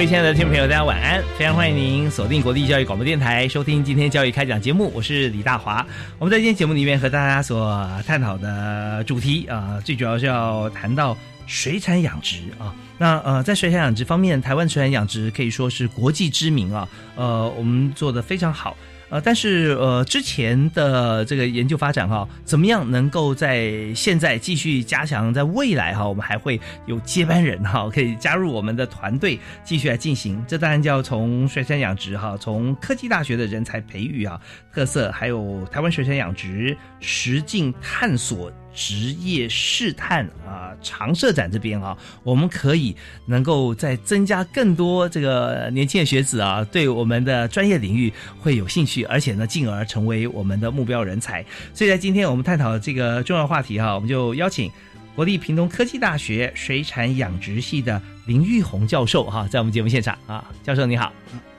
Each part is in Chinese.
各位亲爱的听众朋友，大家晚安！非常欢迎您锁定国立教育广播电台，收听今天教育开讲节目。我是李大华。我们在今天节目里面和大家所探讨的主题啊，最主要是要谈到水产养殖啊。那呃，在水产养殖方面，台湾水产养殖可以说是国际知名啊。呃，我们做的非常好。呃，但是呃，之前的这个研究发展哈，怎么样能够在现在继续加强，在未来哈，我们还会有接班人哈，可以加入我们的团队继续来进行。这当然就要从水产养殖哈，从科技大学的人才培育啊特色，还有台湾水产养殖实境探索。职业试探啊，常社展这边啊，我们可以能够再增加更多这个年轻的学子啊，对我们的专业领域会有兴趣，而且呢，进而成为我们的目标人才。所以在今天我们探讨这个重要话题哈，我们就邀请国立屏东科技大学水产养殖系的林玉红教授哈，在我们节目现场啊，教授你好，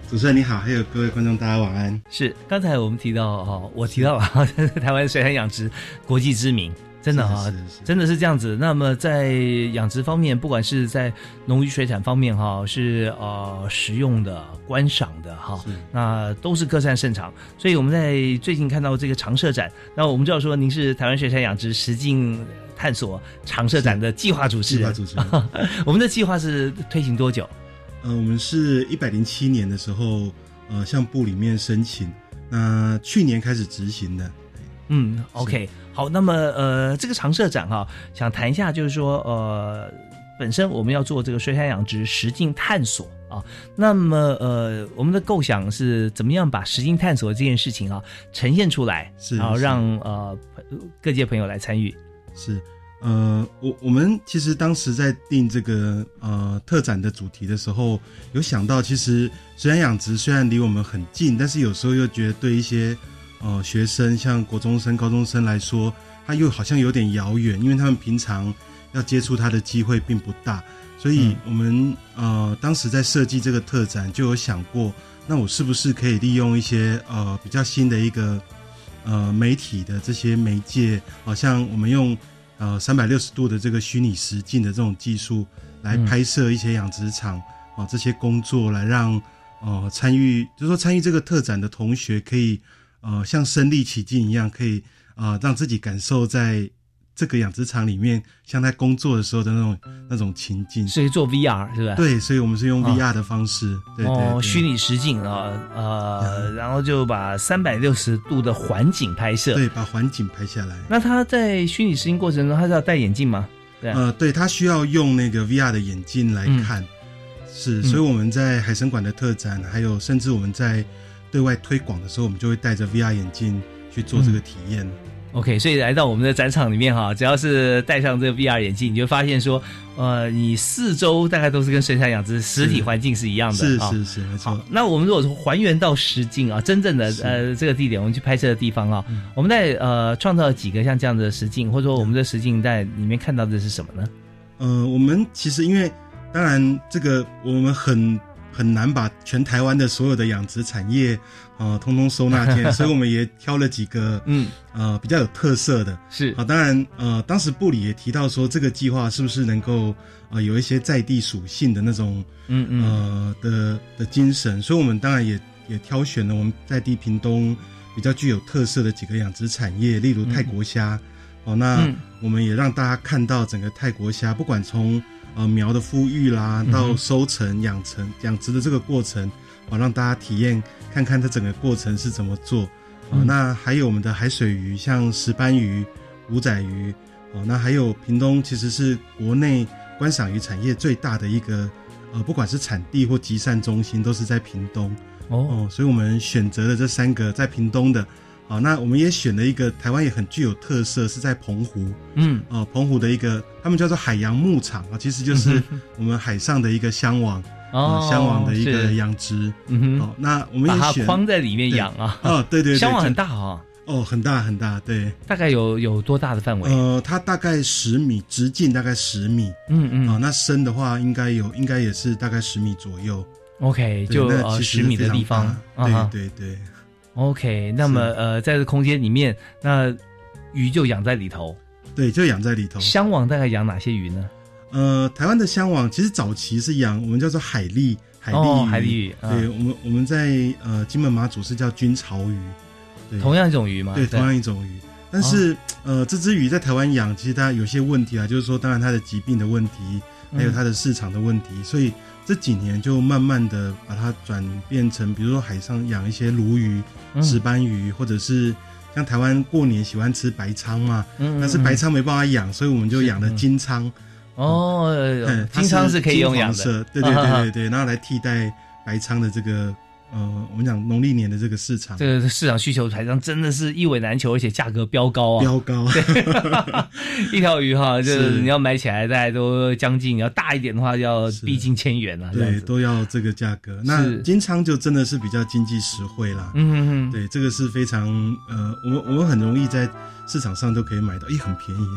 主持人你好，还有各位观众大家晚安。是刚才我们提到哦，我提到了 台湾水产养殖国际知名。真的哈，真的是这样子。那么在养殖方面，不管是在农渔水产方面哈，是呃食用的、观赏的哈，那都是各擅擅长。所以我们在最近看到这个长社展，那我们知道说您是台湾水产养殖实境探索长社展的计划主持人。计划主持人，我们的计划是推行多久？呃，我们是一百零七年的时候，呃，向部里面申请，那去年开始执行的。嗯，OK。好，那么呃，这个常社长哈，想谈一下，就是说呃，本身我们要做这个水产养殖实境探索啊，那么呃，我们的构想是怎么样把实境探索这件事情啊呈现出来，然后让呃各界朋友来参与。是，呃，我我们其实当时在定这个呃特展的主题的时候，有想到，其实水产养殖虽然离我们很近，但是有时候又觉得对一些。呃，学生像国中生、高中生来说，他又好像有点遥远，因为他们平常要接触他的机会并不大。所以，我们呃当时在设计这个特展，就有想过，那我是不是可以利用一些呃比较新的一个呃媒体的这些媒介，好像我们用呃三百六十度的这个虚拟实境的这种技术来拍摄一些养殖场啊这些工作，来让呃参与，就是说参与这个特展的同学可以。呃，像身临其境一样，可以啊，让自己感受在这个养殖场里面，像在工作的时候的那种那种情境。所以做 VR 是吧？对，所以我们是用 VR 的方式，对对，虚拟实境啊，呃，然后就把三百六十度的环景拍摄，对，把环境拍下来。那他在虚拟实境过程中，他是要戴眼镜吗？对，呃，对他需要用那个 VR 的眼镜来看，是，所以我们在海参馆的特展，还有甚至我们在。对外推广的时候，我们就会戴着 VR 眼镜去做这个体验。OK，所以来到我们的展场里面哈，只要是戴上这个 VR 眼镜，你就发现说，呃，你四周大概都是跟水产养殖实体环境是一样的。是是是，没错。那我们如果说还原到实境啊，真正的呃这个地点，我们去拍摄的地方啊，我们在呃创造几个像这样的实境，或者说我们的实境在里面看到的是什么呢？呃，我们其实因为当然这个我们很。很难把全台湾的所有的养殖产业，呃，通通收纳进来，所以我们也挑了几个，嗯，呃，比较有特色的。是。啊，当然，呃，当时部里也提到说，这个计划是不是能够，呃，有一些在地属性的那种，嗯嗯，呃的的精神，所以我们当然也也挑选了我们在地屏东比较具有特色的几个养殖产业，例如泰国虾。哦，那我们也让大家看到整个泰国虾，不管从呃苗的孵育啦，到收成、养成、养殖的这个过程，好、让大家体验看看它整个过程是怎么做。哦，嗯那还有我们的海水鱼，像石斑鱼、五仔鱼，哦，那还有屏东其实是国内观赏鱼产业最大的一个，呃，不管是产地或集散中心，都是在屏东。哦，哦，所以我们选择了这三个在屏东的。好，那我们也选了一个台湾也很具有特色，是在澎湖。嗯，哦，澎湖的一个，他们叫做海洋牧场啊，其实就是我们海上的一个箱网，哦呃，箱网的一个养殖。嗯哼，哦，那我们把它框在里面养啊，哦，对对对，箱网很大哦，哦，很大很大，对，大概有有多大的范围？呃，它大概十米，直径大概十米，嗯嗯。啊、那深的话应该有，应该也是大概十米左右，，OK，对就十米的地方对对对，OK，那么呃，在这空间里面，那鱼就养在里头。对，就养在里头。香网大概养哪些鱼呢？呃，台湾的香网其实早期是养我们叫做海蛎，海蛎海蛎对我们我们在呃金门马祖是叫军巢鱼，对，同样一种鱼吗？对同样一种鱼，但是、哦呃这只鱼在台湾养，其实它有些问题啊，就是说当然它的疾病的问题，还有嗯它的市场的问题，所以这几年就慢慢的把它转变成，比如说海上养一些鲈鱼、嗯石斑鱼，或者是像台湾过年喜欢吃白鲳嘛，嗯但是白鲳没办法养，所以我们就养了嗯金鲳。哦，金鲳是可以用养的。对对对对对，然后来替代白鲳的这个呃，我们讲农历年的这个市场这个市场需求台上真的是一尾难求，而且价格飙高啊！飙高，一条鱼哈，就是是你要买起来，大家都将近，要大一点的话，要是逼近千元了。这样对，都要这个价格。那金鲳就真的是比较经济实惠啦。嗯对，这个是非常呃，我们我们很容易在市场上都可以买到，也很便宜。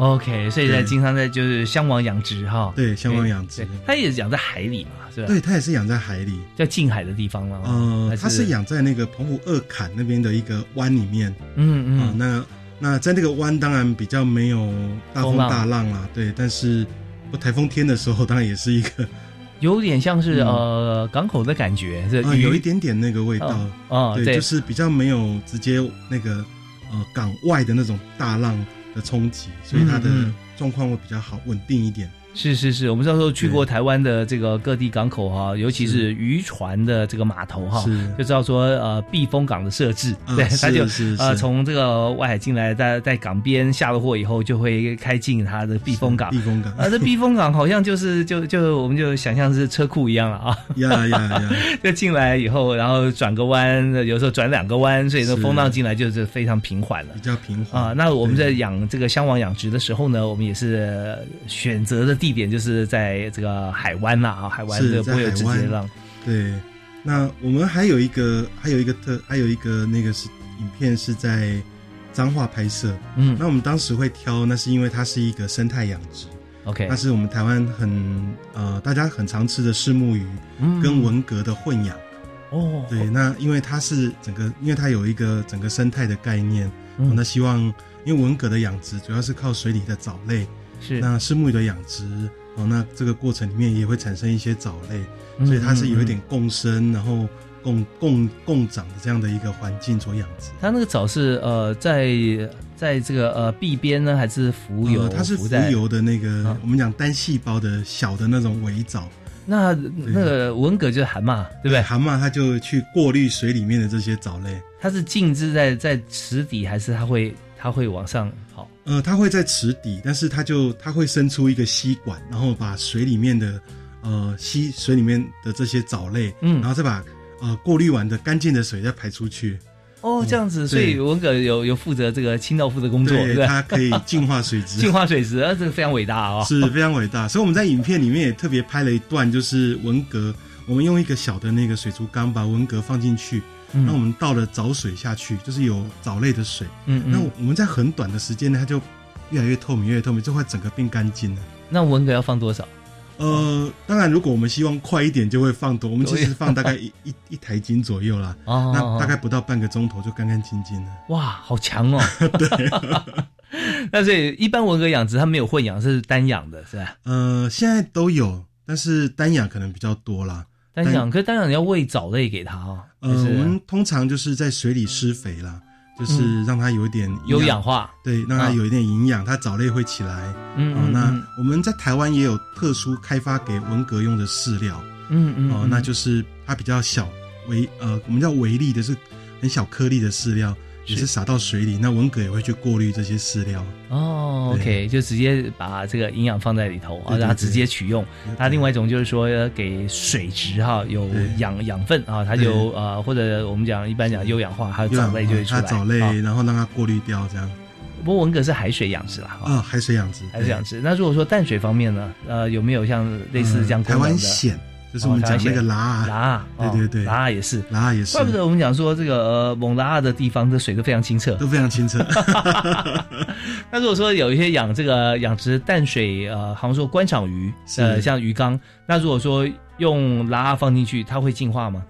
OK，所以在经常在就是香王养殖哈，对，香王养殖，，它也养在海里嘛，是吧？，对，它也是养在海里。在近海的地方了。呃，它是，养在那个澎湖二坎那边的一个湾里面啊、嗯嗯，那那在那个湾当然比较没有大风大浪啦，对，但是不台风天的时候，当然也是一个 有点像是嗯呃港口的感觉，是啊、有一点点那个味道。哦对，就是比较没有直接那个呃港外的那种大浪的冲击，所以它的状况会比较好，稳定一点。是是是，我们到时候去过台湾的这个各地港口哈，尤其是渔船的这个码头哈，是。就知道说呃避风港的设置，啊对，他就是是呃从这个外海进来，在在港边下了货以后，就会开进它的避风港。避。风港，啊，这避风港好像就是就就我们就想象是车库一样了啊，呀呀呀，就进来以后，然后转个弯，有时候转两个弯，所以那风浪进来就是非常平缓了。比。较平缓。啊，那我们在养这个香网养殖的时候呢，我们也是选择的地点就是在这个海湾啦，啊，海湾是这个不会有在海湾。直接浪。对。那我们还有一个还有一个特还有一个那个是影片是在彰化拍摄，嗯。那我们当时会挑，那是因为它是一个生态养殖，，OK，那是我们台湾很呃大家很常吃的虱目鱼嗯。跟文蛤的混养。哦，对，那因为它是整个，因为它有一个整个生态的概念，嗯。哦那希望因为文蛤的养殖主要是靠水里的藻类，是，那虱目鱼的养殖，哦，那这个过程里面也会产生一些藻类，嗯所以它是有一嗯点共生，然后共共共长的这样的一个环境所养殖。它那个藻是呃在在这个呃壁边呢，还是浮游？呃它是浮。游的那个，啊我们讲单细胞的小的那种微藻，那那个文蛤就是蛤蟆，对不对？蛤蟆它就去过滤水里面的这些藻类。它是静置在在池底，还是它会它会往上跑？呃，它会在池底，但是它就它会伸出一个吸管，然后把水里面的呃吸水里面的这些藻类，嗯然后再把呃过滤完的干净的水再排出去。哦，这样子，所以文革有有负责这个清道夫的工作，对它可以净化水质，净化水质，啊，这个非常伟大啊、哦！是非常伟大。所以我们在影片里面也特别拍了一段，就是文革，我们用一个小的那个水族缸把文革放进去，嗯那我们倒了藻水下去，就是有藻类的水。嗯嗯，那我们在很短的时间内，它就越来越透明，越来越透明，就会整个变干净了。那文蛤要放多少？呃，当然，如果我们希望快一点，就会放多。我们其实放大概 一一一台斤左右啦，哦，那大概不到半个钟头就干干净净了。哇，好强哦！对，那所以一般文蛤养殖它没有混养，是单养的，是吧？呃，现在都有，但是单养可能比较多啦。单养，可是单养你要喂藻类给它哦。呃，我们通常就是在水里施肥啦，就是让它有一点有氧，化，对，让它啊有一点营养，它藻类会起来。嗯那我们在台湾也有特殊开发给文革用的饲料，嗯嗯哦，那就是它比较小微呃，我们叫微粒的是很小颗粒的饲料，也是是。撒到水里，那文蛤也会去过滤这些饲料。哦，OK，就直接把这个营养放在里头啊，对对对让它直接取用。那另外一种就是说呃给水质哈有养养分啊，它就呃或者我们讲一般讲优氧化，它藻类就会出来。它藻类，啊。然后让它过滤掉，这样。不过文蛤是海水养殖啦，啊啊，海水养殖，海水养殖。那如果说淡水方面呢，呃，有没有像类似这样嗯台湾的湾蚬，就是我们讲那个拉拉啊，啊，对对对拉啊也是。拉也是怪不得我们讲说这个呃蒙拉尔的地方的水都非常清澈。都非常清澈。那如果说有一些养这个养殖淡水呃，好像说观赏鱼，呃，像鱼缸，那如果说用拉放进去，它会净化吗？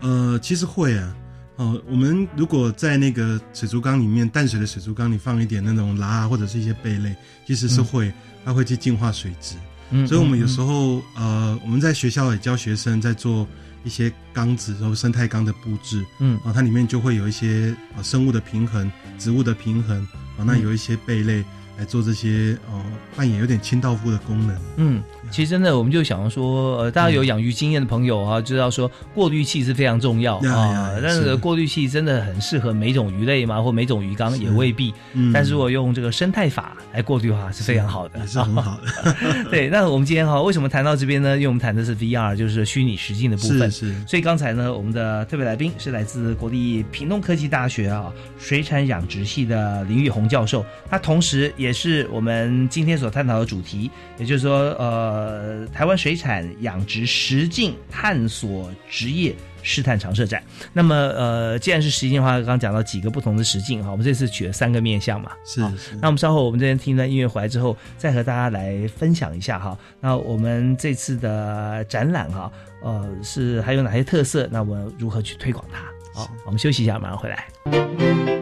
呃，其实会啊。哦，我们如果在那个水族缸里面，淡水的水族缸里放一点那种拉啊，或者是一些贝类，其实是会，它会去净化水质。嗯所以，我们有时候候呃，我们在学校也教学生在做一些缸子，然后生态缸的布置嗯。啊，它里面就会有一些啊生物的平衡、植物的平衡啊，那嗯。有一些贝类来做这些呃扮演有点清道夫的功能。嗯，其实真的我们就想说，呃，大家有养鱼经验的朋友啊，知道说过滤器是非常重要啊，但是是过滤器真的很适合每种鱼类嘛，或每种鱼缸也未必。嗯但是如果用这个生态法来过滤的话，是非常好的，也是很好的。对，那我们今天哈，为什么谈到这边呢？因为我们谈的是 VR，就是虚拟实境的部分是。是，所以刚才呢，我们的特别来宾是来自国立屏东科技大学啊水产养殖系的林玉红教授，他同时也是我们今天所探讨的主题，也就是说，呃，台湾水产养殖实境探索职业。试探常设展，那么呃，既然是实境的话，刚刚讲到几个不同的实境哈，我们这次取了三个面向嘛，好是是那我们稍后我们这边听段音乐回来之后，再和大家来分享一下哈。那我们这次的展览哈，呃，是还有哪些特色？那我们如何去推广它？好，我们休息一下，马上回来。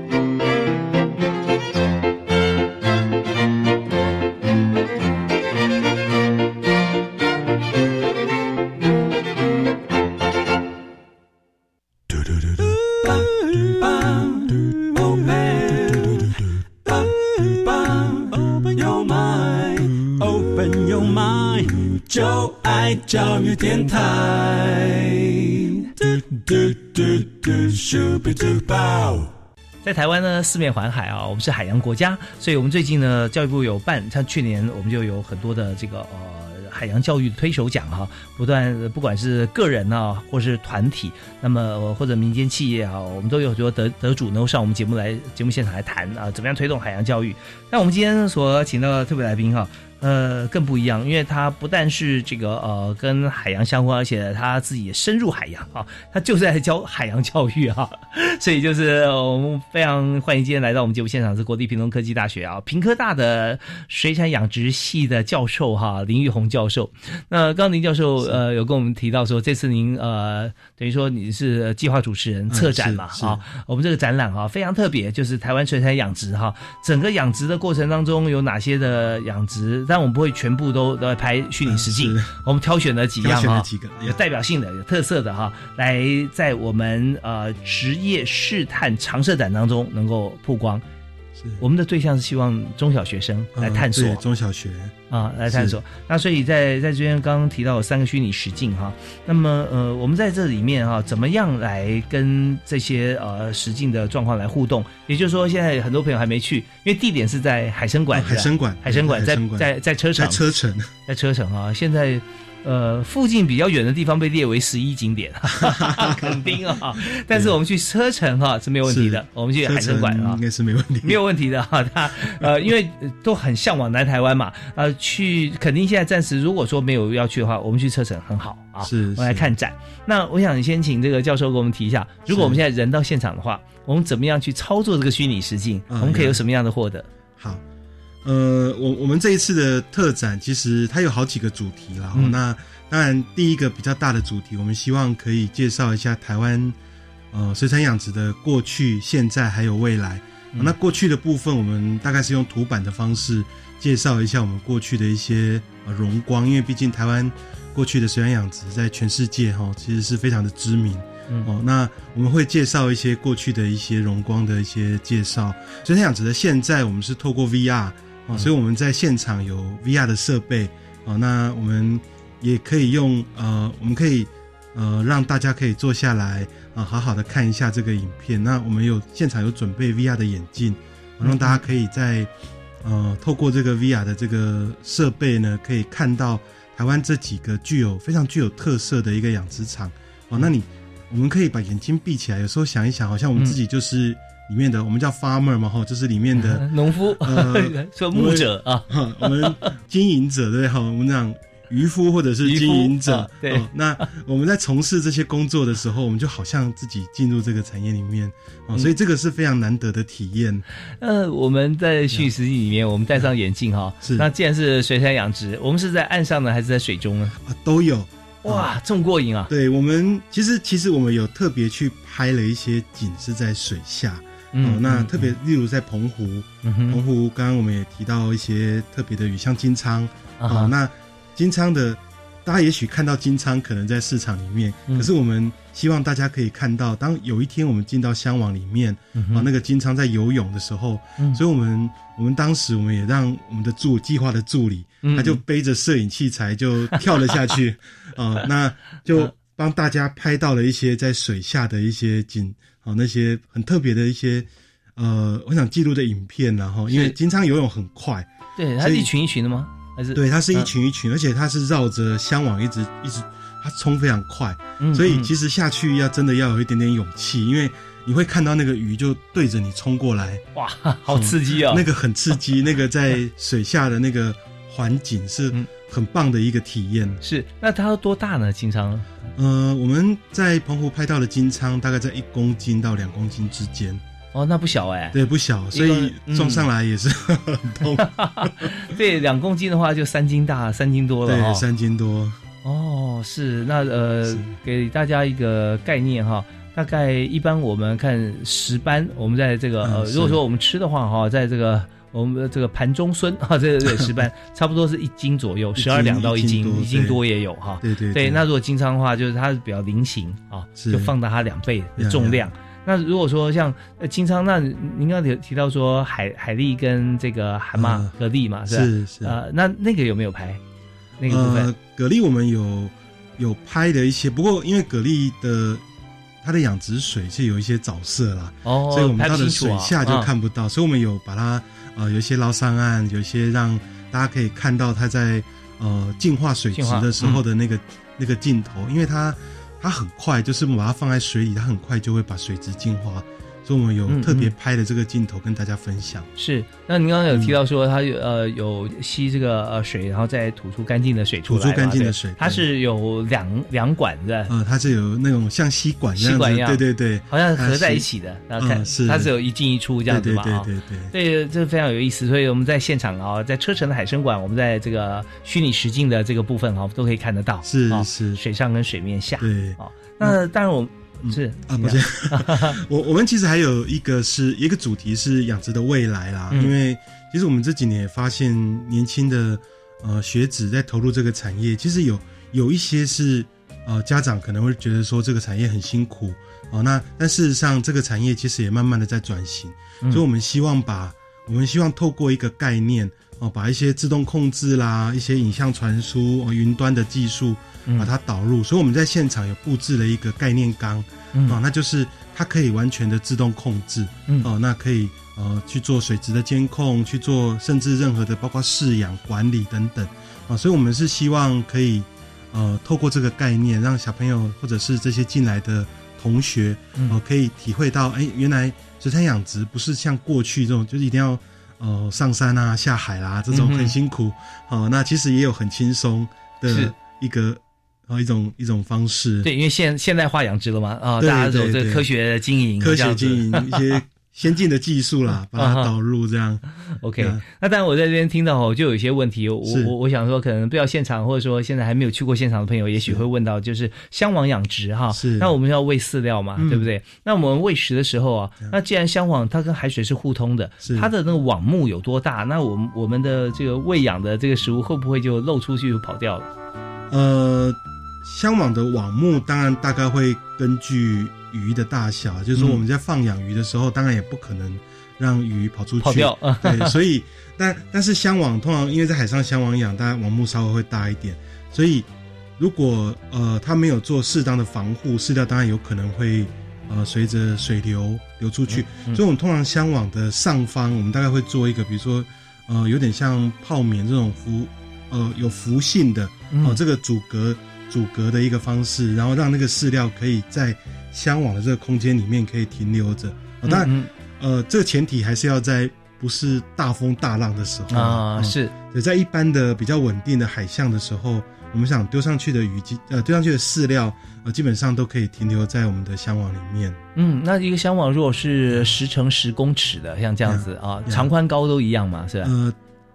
台湾呢，四面环海啊，我们是海洋国家，所以我们最近呢，教育部有办，像去年我们就有很多的这个呃海洋教育推手奖哈、不断不管是个人啊，或是团体，那么、或者民间企业啊，我们都有很多得得主能够上我们节目来节目现场来谈啊，怎么样推动海洋教育。那我们今天所请到的特别来宾哈、呃，更不一样，因为他不但是这个呃跟海洋相关，而且他自己也深入海洋啊，他就是在教海洋教育啊、所以就是呃我们非常欢迎今天来到我们节目现场是国立屏东科技大学啊屏科大的水产养殖系的教授哈、林玉红教授。那刚刚林教授呃有跟我们提到说，这次您呃等于说你是计划主持人策展嘛啊，我们这个展览啊、非常特别，就是台湾水产养殖哈、整个养殖的过程当中有哪些的养殖，但我们不会全部都都来拍虚拟实境，是我们挑选了几样哈、有代表性的、有特色的哈，来在我们呃职业试探常设展当中能够曝光。是。我们的对象是希望中小学生来探索。嗯中小学。啊，来探索。那所以在在这边刚刚提到有三个虚拟实境哈，那么呃，我们在这里面哈，怎么样来跟这些呃实境的状况来互动？也就是说，现在很多朋友还没去，因为地点是在海参馆，啊海参馆海参馆在在在车在，车城，在车城啊，现在呃附近比较远的地方被列为十一景点，肯定啊，但是我们去车城哈、是没有问题的，我们去海参馆啊应。该是没问题，没有问题的哈，他呃，因为呃都很向往南台湾嘛，呃，去肯定现在暂时如果说没有要去的话，我们去车城很好啊，是我们来看展。那我想先请这个教授给我们提一下，如果我们现在人到现场的话，我们怎么样去操作这个虚拟实境？嗯我们可以有什么样的获得？好，呃，我我们这一次的特展其实它有好几个主题啦。嗯那当然，第一个比较大的主题，我们希望可以介绍一下台湾呃水产养殖的过去、现在还有未来。嗯那过去的部分，我们大概是用图版的方式介绍一下我们过去的一些呃荣光，因为毕竟台湾过去的水产养殖在全世界哈、其实是非常的知名。嗯哦，那我们会介绍一些过去的一些荣光的一些介绍。水产养殖的现在我们是透过 VR 哦，所以我们在现场有 VR 的设备哦，那我们也可以用呃，我们可以呃让大家可以坐下来啊、好好的看一下这个影片。那我们有现场有准备 VR 的眼镜，啊让大家可以在呃透过这个 VR 的这个设备呢，可以看到台湾这几个具有非常具有特色的一个养殖场哦。那你我们可以把眼睛闭起来，有时候想一想，好像我们自己就是里面的，我们叫 farmer 嘛，哈，就是里面的 农夫呃 说牧者啊，我们经营者对不对？哈，我们讲渔夫或者是经营者啊，对哦，那我们在从事这些工作的时候，我们就好像自己进入这个产业里面啊哦，所以这个是非常难得的体验。呃，我们在虚拟实际里面，我们戴上眼镜哈，是那既然是水产养殖，我们是在岸上呢，还是在水中呢？啊，都有。哇，这么过瘾啊！对我们其实其实我们有特别去拍了一些景是在水下，哦，那特别例如在澎湖，澎湖刚刚我们也提到一些特别的鱼，像金仓啊哦，那金仓的大家也许看到金仓可能在市场里面，嗯。可是我们希望大家可以看到，当有一天我们进到箱网里面，嗯啊，那个金仓在游泳的时候，嗯。所以我们我们当时我们也让我们的助计划的助理，嗯。他就背着摄影器材就跳了下去，啊，那就帮大家拍到了一些在水下的一些景，啊，那些很特别的一些。呃，我想记录的影片，然后因为是金昌游泳很快，对，它是一群一群的吗？还是对，它是一嗯群一群，而且它是绕着香网一直一直，它冲非常快，嗯所以嗯其实下去要真的要有一点点勇气，因为你会看到那个鱼就对着你冲过来，哇，好刺激哦！那个很刺激，那个在水下的那个环境是嗯很棒的一个体验。是，那它要多大呢？金仓？呃，我们在澎湖拍到的金仓大概在一公斤到两公斤之间，哦，那不小哎。对，不小，所以嗯撞上来也是很痛，对，两公斤的话就三斤大，三斤多了哈、对，三斤多，哦，是，那呃，给大家一个概念哈。大概一般我们看石斑，我们在这个呃，如果说我们吃的话哈，在这个我们的这个盘中孙 啊，这个这个石斑差不多是一斤左右，十二两到一一斤一斤多也有哈。对对对，那如果金仓的话，就是它是比较菱形啊，是就放大它两倍的重量。那如果说像呃金仓，那您刚刚有提到说海海蛎跟这个蛤蟆嗯蛤蜊嘛，是吧？是是呃，那那个有没有拍那个部分？呃，蛤蜊我们有有拍的一些，不过因为蛤蜊的它的养殖水是有一些藻色啦，哦，所以我们拍到的水下就啊看不到，所以我们有把它呃有一些捞上岸，有一些让大家可以看到它在呃净化水质的时候的那个、那个镜头，因为它它很快，就是我们把它放在水里，它很快就会把水质净化，所以我们有嗯特别嗯拍的这个镜头跟大家分享。是，那您刚刚有提到说它有呃有吸这个呃水，然后再吐出干净的水出来嘛，吐出干净的水它是有两两管子，呃，它是有那种像吸管这样，吸管一样。对对对，好像合在一起的，然后看嗯是。它是有一进一出这样子对嘛啊。对对对对。对，这非常有意思，所以我们在现场啊，在车城的海参馆，我们在这个虚拟实境的这个部分哈，都可以看得到，啊是是。水上跟水面下，对。啊，那当然我嗯。是啊，抱歉，我我们其实还有一个是一个主题是养殖的未来啦，嗯。因为其实我们这几年也发现年轻的呃学子在投入这个产业，其实有有一些是呃家长可能会觉得说这个产业很辛苦哦、那但事实上这个产业其实也慢慢的在转型，嗯。所以我们希望把我们希望透过一个概念哦，把一些自动控制啦、一些影像传输、哦、云端的技术嗯把它导入，所以我们在现场有布置了一个概念缸。嗯。哦，那就是它可以完全的自动控制，嗯。哦，那可以呃去做水质的监控，去做甚至任何的包括饲养管理等等，啊、所以我们是希望可以呃透过这个概念，让小朋友或者是这些进来的同学，嗯。哦、可以体会到，哎，原来水产养殖不是像过去这种，就是一定要呃上山啊、下海啦、这种很辛苦，哦，那其实也有很轻松的一个呃一种一种方式，对，因为现现代化养殖了嘛，啊，对大家有对对这个科学经营，科学经营一些先进的技术啦，把它导入这样。OK，、那当然我在这边听到哦，就有一些问题，我我我想说，可能不要现场，或者说现在还没有去过现场的朋友，也许会问到，就是香网养殖哈，是。那我们要喂饲料嘛，嗯。对不对？那我们喂食的时候啊，那既然香网它跟海水是互通的，是。它的那个网目有多大？那我们我们的这个喂养的这个食物会不会就漏出去跑掉了？呃，箱网的网目当然大概会根据鱼的大小，就是说嗯我们在放养鱼的时候，当然也不可能让鱼跑出去，跑掉。啊 对，所以但但是箱网通常因为在海上箱网养，当然网目稍微会大一点，所以如果呃它没有做适当的防护，饲料当然有可能会呃随着水流流出去，嗯所以我们通常箱网的上方，我们大概会做一个，比如说呃有点像泡棉这种浮呃有浮性的嗯。哦、这个阻隔阻隔的一个方式，然后让那个饲料可以在箱网的这个空间里面可以停留着。哦、当然，嗯呃，这个前提还是要在不是大风大浪的时候嗯啊，嗯是对，在一般的比较稳定的海象的时候，我们想丢上去的鱼基呃丢上去的饲料呃基本上都可以停留在我们的箱网里面。嗯，那一个箱网如果是十乘十公尺的，像这样子啊，长宽高都一样嘛，是吧？呃，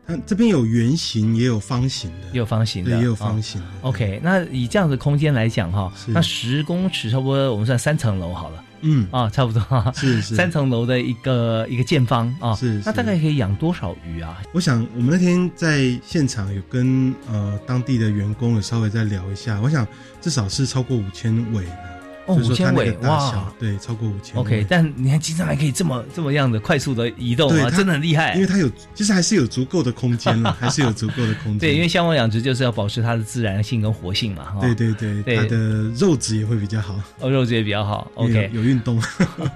它这边有圆形也有方形的，也有方形的，对，也有啊方形的。OK，那以这样的空间来讲哈，是。那十公尺差不多我们算三层楼好了。嗯，啊，差不多。哈，是是。三层楼的一个一个建方啊，是是。那大概可以养多少鱼啊？我想我们那天在现场有跟呃当地的员工有稍微再聊一下，我想至少是超过五千尾的。哦，五千尾哇，对，超过五千尾。，OK，但你看经常还可以这么这么样的快速的移动啊，真的很厉害因为。它有，其实还是有足够的空间了，还是有足够的空间。对，因为箱网养殖就是要保持它的自然性跟活性嘛，哈。对对对，对它的肉质也会比较好。哦，肉质也比较好。OK，有有运动。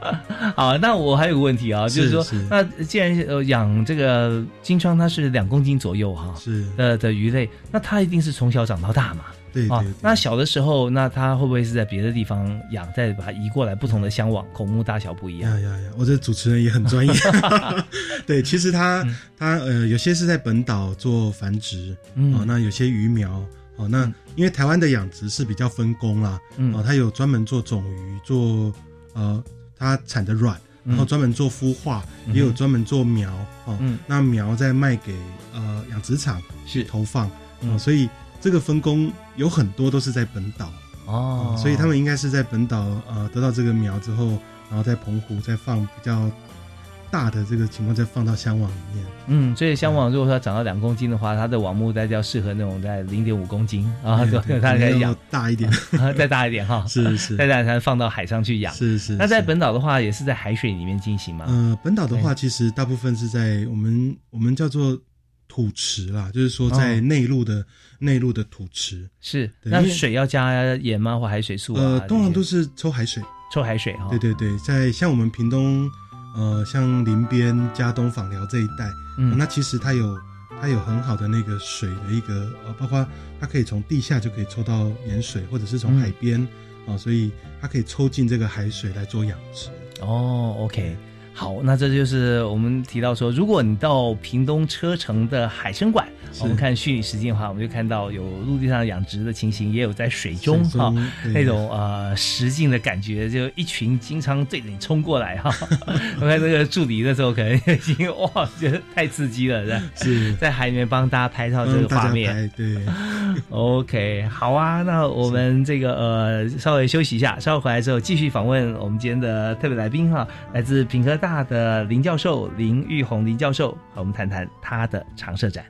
好，那我还有个问题啊，就是说，那既然呃养这个金枪它是两公斤左右哈是，的的鱼类，那它一定是从小长到大嘛？啊对对，对。那小的时候，那它会不会是在别的地方养，再把它移过来不同的箱网，孔目大小不一样？呀呀呀！我这主持人也很专业。对，其实他嗯。他呃，有些是在本岛做繁殖，嗯。哦，那有些鱼苗，哦，那嗯。因为台湾的养殖是比较分工啦，嗯。哦，它有专门做种鱼，做呃它产的卵，然后专门做孵化，嗯也有专门做苗，哦，嗯。那苗再卖给呃养殖场去投放，嗯。哦，所以这个分工有很多都是在本岛，哦，所以他们应该是在本岛呃得到这个苗之后，然后在澎湖再放比较大的这个情况，再放到箱网里面。嗯，所以箱网如果说长到两公斤的话，它的网目大概要适合那种在零点五公斤啊，对，对它可以养要大一点，再大一点哈，是是再大才能放到海上去养。是是。那在本岛的话，也是在海水里面进行吗？呃本岛的话，其实大部分是在我们我们叫做土池啦，就是说在哦内陆的内陆的土池，是，那水要加盐吗？或海水素啊？呃，通常都是是抽海水。抽海水哈。对对对，在像我们屏东，呃，像林边、嘉东、访寮这一带，嗯那其实它有它有很好的那个水的一个呃，包括它可以从地下就可以抽到盐水，或者是从嗯海边啊、所以它可以抽进这个海水来做养殖。哦，OK，好，那这就是我们提到说，如果你到屏东车城的海参馆，我们看虚拟实境的话，我们就看到有陆地上养殖的情形，也有在水中哈。那种呃实境的感觉，就一群经常对着你冲过来哈！我看这个助理那时候可能已经哇，觉得太刺激了，是在海里面帮大家拍照这个画面。拍对。OK，好啊，那我们这个呃稍微休息一下，稍后回来之后继续访问我们今天的特别来宾哈，来自品科大的林教授林玉红林教授，和我们谈谈他的长设展。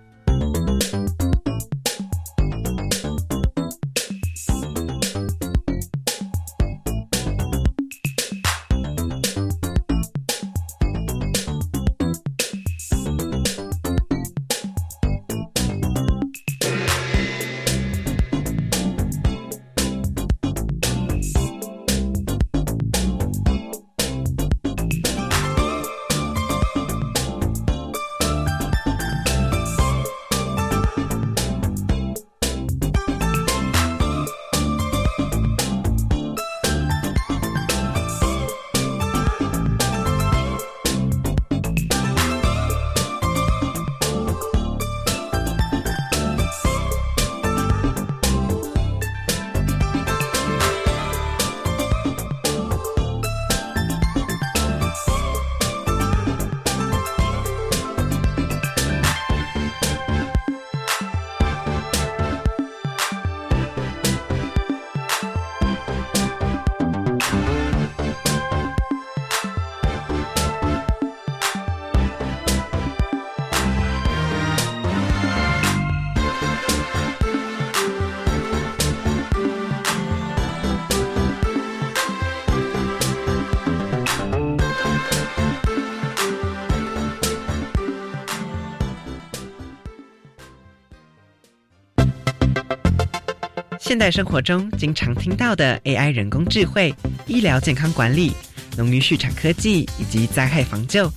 现代生活中经常听到的 AI 人工智慧、医疗健康管理、农渔畜产科技以及灾害防救，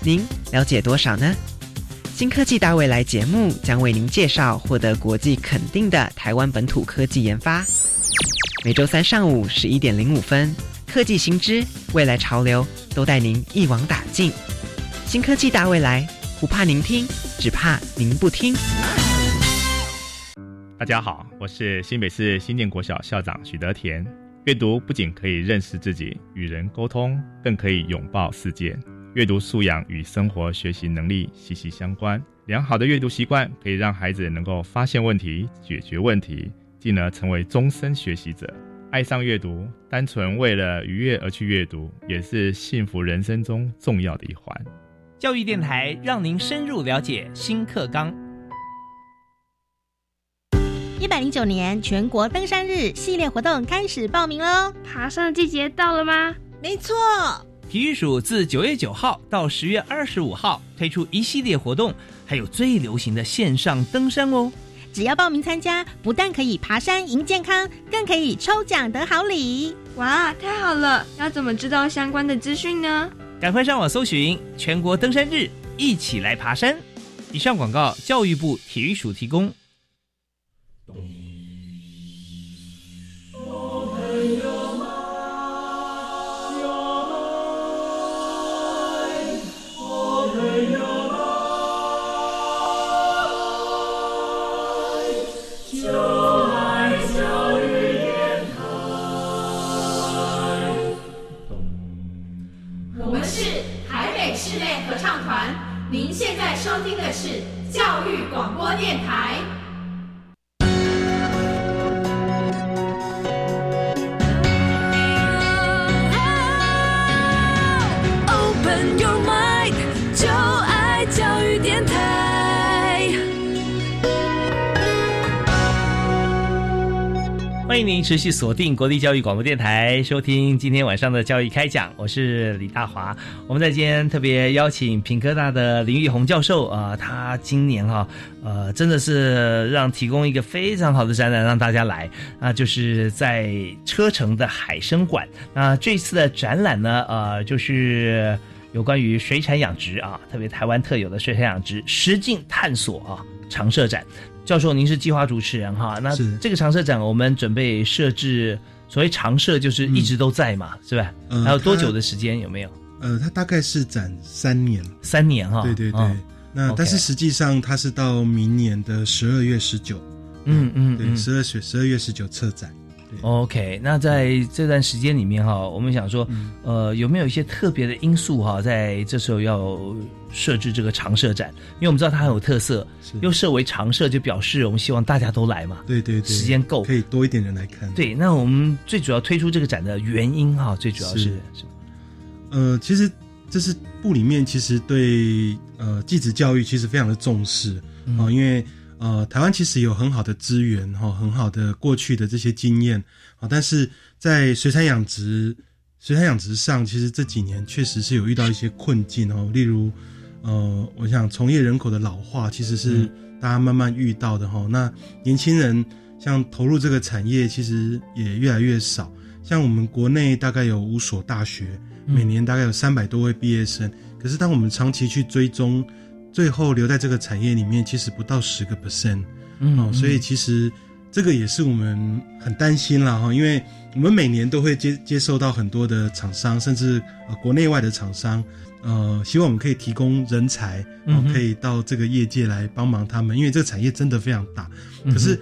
您了解多少呢？新科技大未来节目将为您介绍获得国际肯定的台湾本土科技研发。每周三上午十一点零五分，科技新知、未来潮流都带您一网打尽。新科技大未来，不怕您听，只怕您不听。大家好，我是新北市新建国小校长许德田。阅读不仅可以认识自己、与人沟通，更可以拥抱世界。阅读素养与生活学习能力息息相关。良好的阅读习惯可以让孩子能够发现问题、解决问题，进而成为终身学习者。爱上阅读，单纯为了愉悦而去阅读，也是幸福人生中重要的一环。教育电台让您深入了解新课纲。一百零九年全国登山日系列活动开始报名喽！爬山的季节到了吗？没错。体育署自九月九号到十月二十五号推出一系列活动，还有最流行的线上登山哦。只要报名参加，不但可以爬山赢健康，更可以抽奖得好礼。哇，太好了！要怎么知道相关的资讯呢？赶快上网搜寻全国登山日，一起来爬山。以上广告，教育部体育署提供。听的是教育广播电台。欢迎您持续锁定国立教育广播电台，收听今天晚上的教育开讲。我是李大华。我们在今天特别邀请品科大的林玉红教授啊、他今年哈呃真的是让提供一个非常好的展览让大家来那就是在车城的海生馆。那这次的展览呢，呃，就是有关于水产养殖啊，特别台湾特有的水产养殖实境探索啊常设展。教授，您是计划主持人哈，那这个常设展我们准备设置，所谓常设就是一直都在嘛，是吧？呃还有多久的时间？有没有？呃，它大概是展三年，三年哈。对对对。嗯那但是实际上它是到明年的十二月十九，对，嗯嗯对十二月十二月十九策展。OK，那在这段时间里面哈，我们想说，嗯呃，有没有一些特别的因素哈，在这时候要设置这个常设展？因为我们知道它很有特色，又设为常设，就表示我们希望大家都来嘛。对对对，时间够，可以多一点人来看。对，那我们最主要推出这个展的原因哈，最主要是什么呃，其实这是部里面其实对呃继职教育其实非常的重视嗯哦、因为呃台湾其实有很好的资源哈、很好的过去的这些经验啊、但是在水产养殖水产养殖上，其实这几年确实是有遇到一些困境哦，例如呃，我想从业人口的老化其实是大家慢慢遇到的哈、那年轻人像投入这个产业，其实也越来越少。像我们国内大概有五所大学，嗯每年大概有三百多位毕业生。可是当我们长期去追踪，最后留在这个产业里面，其实不到十个 percent。哦，所以其实这个也是我们很担心啦哈，因为我们每年都会接接受到很多的厂商，甚至呃国内外的厂商，呃，希望我们可以提供人才，哦嗯哼可以到这个业界来帮忙他们，因为这个产业真的非常大。可是，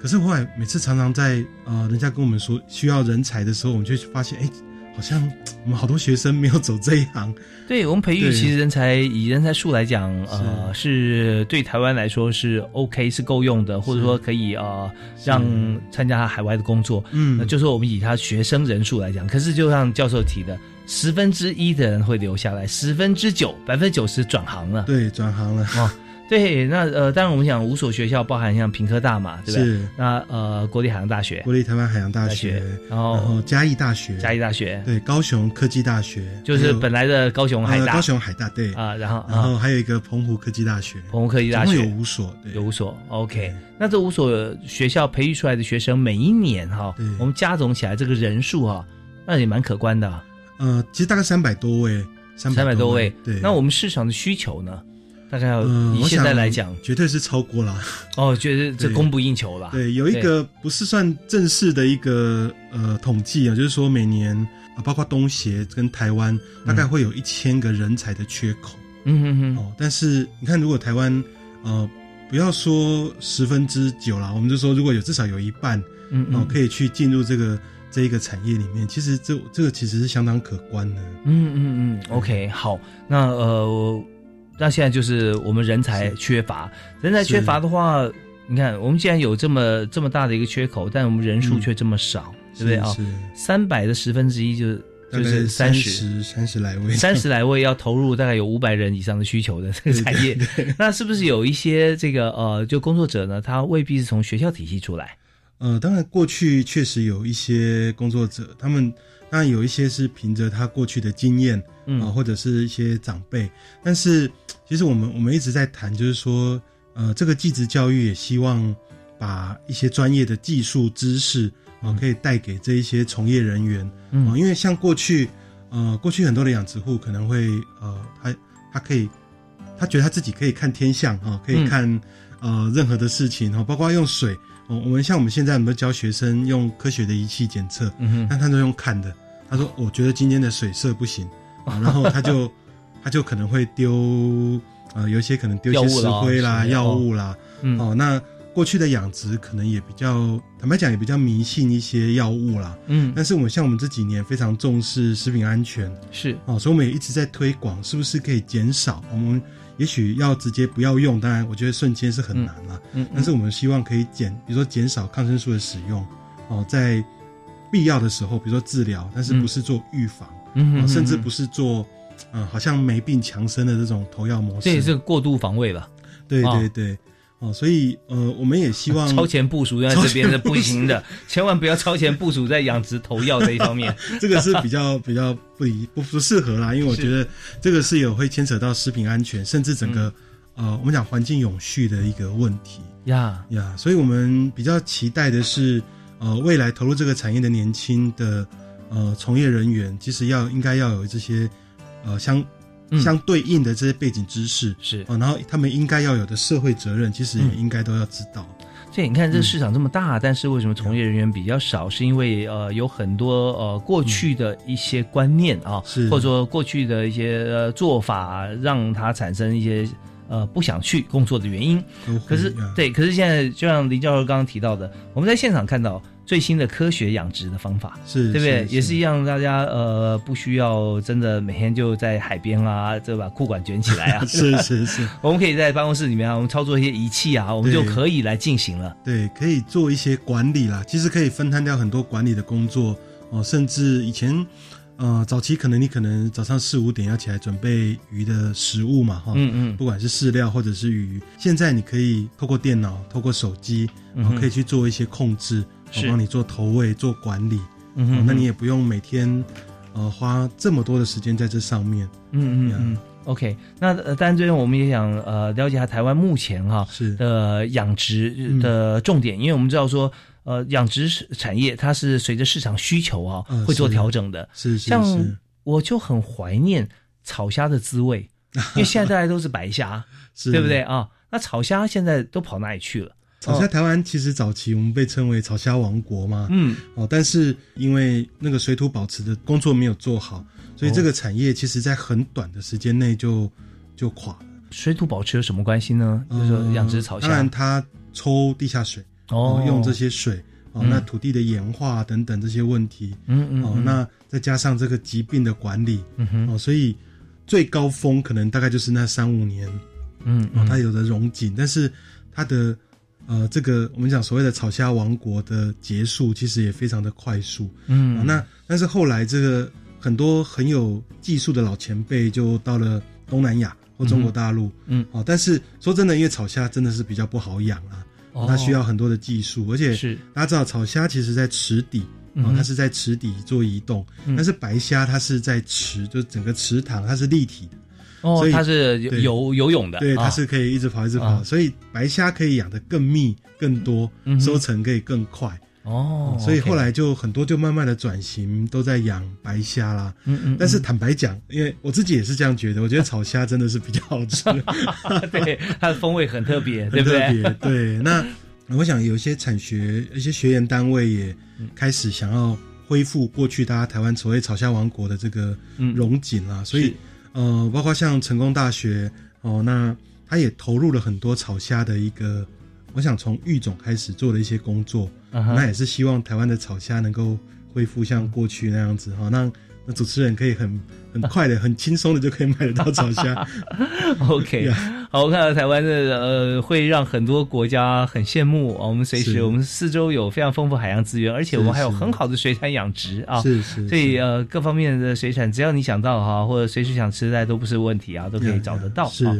可是后来每次常常在呃人家跟我们说需要人才的时候，我们就发现，哎，好像我们好多学生没有走这一行。对我们培育其实人才以人才数来讲，呃，是对台湾来说是 OK 是够用的，或者说可以呃让参加海外的工作。嗯那就是我们以他学生人数来讲，可是就像教授提的，十分之一的人会留下来，十分之九百分之九十转行了。对，转行了。哦，对，那呃，当然我们讲五所学校，包含像平科大嘛，对不对？是。那呃，国立海洋大学，国立台湾海洋大大学。学，然后然后嘉义大学，嘉义大学，对，高雄科技大学，就是本来的高雄海大，呃高雄海大对。啊，然后然后啊，还有一个澎湖科技大学，澎湖科技大学。有五所，对，有五所，OK。那这五所学校培育出来的学生，每一年哈，我们加总起来这个人数哈，那也蛮可观的啊，呃，其实大概三百多位，三三百多位。对，那我们市场的需求呢？大概以现在来讲，绝对是超过了。哦，觉得这供不应求了。对，有一个不是算正式的一个呃统计啊，就是说每年啊，包括东协跟台湾，大概会有一千个人才的缺口。嗯哼哼。哦，但是你看，如果台湾呃，不要说十分之九了，我们就说如果有至少有一半，嗯嗯哦，可以去进入这个这一个产业里面，其实这这个其实是相当可观的。嗯嗯嗯，OK，好，那呃，那现在就是我们人才缺乏，人才缺乏的话，你看我们既然有这么这么大的一个缺口，但我们人数嗯却这么少，对不对啊是？三百的十分之一就是就是三十十。三十来位，三十来位要投入大概有五百人以上的需求的这个产业，那是不是有一些这个呃，就工作者呢？他未必是从学校体系出来，呃，当然，过去确实有一些工作者，他们当然有一些是凭着他过去的经验，嗯啊、或者是一些长辈，但是其实我们我们一直在谈，就是说，呃，这个技职教育也希望把一些专业的技术知识啊、可以带给这一些从业人员，嗯啊因为像过去，呃，过去很多的养殖户可能会，呃，他他可以，他觉得他自己可以看天象啊、可以嗯看、呃任何的事情哈、包括用水。哦，我们像我们现在我们教学生用科学的仪器检测，嗯哼但他都用看的。他说：“我觉得今天的水色不行。”啊，然后他就他就可能会丢呃，有一些可能丢一些石灰啦、是药物啦。嗯哦，那过去的养殖可能也比较坦白讲，也比较迷信一些药物啦。嗯但是我们像我们这几年非常重视食品安全，是哦，所以我们也一直在推广，是不是可以减少？我们也许要直接不要用，当然我觉得瞬间是很难了。嗯嗯但是我们希望可以减，比如说减少抗生素的使用，哦，在必要的时候，比如说治疗，但是不是做预防，嗯哦甚至不是做，呃，好像没病强身的这种投药模式。这也是过度防卫了。对哦对对，哦，所以呃，我们也希望超前部署在这边是不行的，千万不要超前部署在养殖投药这一方面。这个是比较 比较不理不不适合啦，因为我觉得这个是有会牵扯到食品安全，甚至整个、嗯呃我们讲环境永续的一个问题呀呀，所以我们比较期待的是呃未来投入这个产业的年轻的呃从业人员，其实要应该要有这些呃相。嗯相对应的这些背景知识是啊、然后他们应该要有的社会责任，其实也嗯应该都要知道。所以你看，这个市场这么大，但是为什么从业人员比较少？是因为呃有很多呃过去的一些观念啊，是或者说过去的一些呃做法，让它产生一些呃不想去工作的原因。可是对，可是现在就像林教授刚刚提到的，我们在现场看到最新的科学养殖的方法，是对不对？是也是一样，大家呃不需要真的每天就在海边啊，就把裤管卷起来啊 是是是，我们可以在办公室里面啊，我们操作一些仪器啊，我们就可以来进行了。对，可以做一些管理啦。其实可以分摊掉很多管理的工作哦，甚至以前，呃，早期可能你可能早上四五点要起来准备鱼的食物嘛，哈、嗯嗯。不管是饲料或者是鱼，现在你可以透过电脑、透过手机，然后，可以去做一些控制，哦是帮你做投喂、做管理，嗯哼哦那你也不用每天，呃，花这么多的时间在这上面。嗯嗯嗯。OK，那呃，当然最后我们也想呃了解一下台湾目前哈、是。的养殖的重点，因为我们知道说呃养殖产业它是随着市场需求啊、嗯会做调整的。是是像是我就很怀念炒虾的滋味，因为现在大家都是白虾，是对不对啊？那炒虾现在都跑哪里去了？炒虾台湾其实早期我们被称为炒虾王国嘛，嗯，哦，但是因为那个水土保持的工作没有做好，所以这个产业其实在很短的时间内就就垮了。水土保持有什么关系呢？就是说养殖炒虾，当然它抽地下水，哦用这些水，哦，嗯。那土地的盐化等等这些问题，哦，嗯嗯哦那再加上这个疾病的管理，嗯哼。哦，所以最高峰可能大概就是那三五年，嗯哦，它有的溶井，但是它的呃这个我们讲所谓的草虾王国的结束，其实也非常的快速，嗯。哦那但是后来这个很多很有技术的老前辈就到了东南亚，或中国大陆，嗯，哦，但是说真的，因为草虾真的是比较不好养啊，哦。它需要很多的技术，而且是。大家知道草虾其实在池底。嗯它是在池底做移动，嗯。但是白虾它是在池，就整个池塘它是立体的，哦所，以它是游游游泳的，对，啊。它是可以一直跑一直跑，啊。所以白虾可以养的更密、更多，嗯收成可以更快。哦，所以后来就很多就慢慢的转型，都在养白虾啦。嗯嗯，但是坦白讲，因为我自己也是这样觉得，我觉得炒虾真的是比较好吃，对它的风味很特别，对很特不对？别。对，那我想有一些产学、一些学研单位也嗯开始想要恢复过去大家台湾所谓炒虾王国的这个嗯荣景啦，所以呃，包括像成功大学哦，那他也投入了很多炒虾的一个，我想从育种开始做的一些工作，那也是希望台湾的草虾能够恢复像过去那样子哈、那，那主持人可以很很快的、很轻松的就可以买得到草虾。OK，呀好，我看到台湾的呃，会让很多国家很羡慕啊。我们随时，我们四周有非常丰富海洋资源，而且我们还有很好的水产养殖啊。是是，所以呃，各方面的水产，只要你想到哈，或者随时想吃那都不是问题啊，都可以找得到。是啊